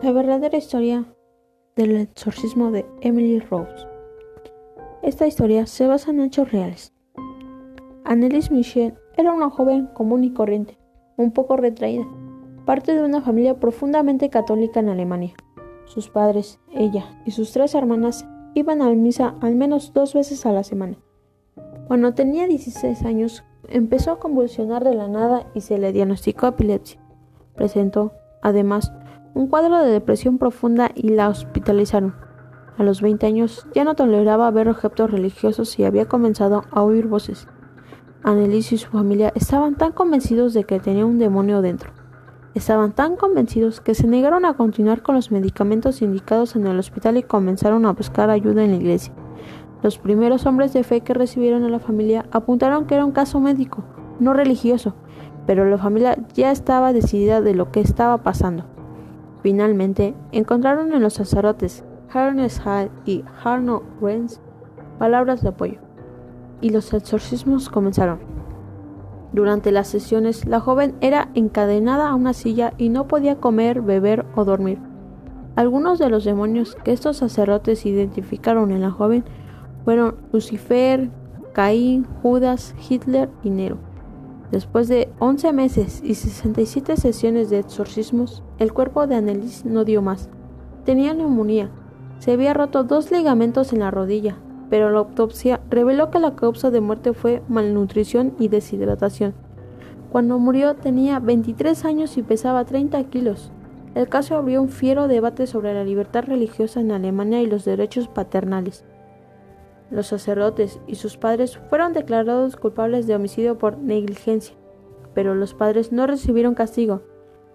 La verdadera historia del exorcismo de Emily Rose. Esta historia se basa en hechos reales. Annelies Michel era una joven común y corriente, un poco retraída, parte de una familia profundamente católica en Alemania. Sus padres, ella y sus tres hermanas iban a misa al menos dos veces a la semana. Cuando tenía 16 años, empezó a convulsionar de la nada y se le diagnosticó epilepsia. Presentó, además, un cuadro de depresión profunda y la hospitalizaron. A los 20 años ya no toleraba ver objetos religiosos y había comenzado a oír voces. Annelies y su familia estaban tan convencidos de que tenía un demonio dentro. Estaban tan convencidos que se negaron a continuar con los medicamentos indicados en el hospital y comenzaron a buscar ayuda en la iglesia. Los primeros hombres de fe que recibieron a la familia apuntaron que era un caso médico, no religioso, pero la familia ya estaba decidida de lo que estaba pasando. Finalmente, encontraron en los sacerdotes Ernest Hall y Arno Renz palabras de apoyo, y los exorcismos comenzaron. Durante las sesiones, la joven era encadenada a una silla y no podía comer, beber o dormir. Algunos de los demonios que estos sacerdotes identificaron en la joven fueron Lucifer, Caín, Judas, Hitler y Nero. Después de 11 meses y 67 sesiones de exorcismos, el cuerpo de Annelies no dio más. Tenía neumonía. Se había roto dos ligamentos en la rodilla, pero la autopsia reveló que la causa de muerte fue malnutrición y deshidratación. Cuando murió tenía 23 años y pesaba 30 kilos. El caso abrió un fiero debate sobre la libertad religiosa en Alemania y los derechos paternales. Los sacerdotes y sus padres fueron declarados culpables de homicidio por negligencia, pero los padres no recibieron castigo,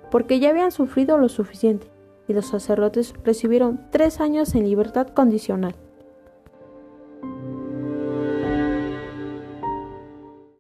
porque ya habían sufrido lo suficiente, y los sacerdotes recibieron tres años en libertad condicional.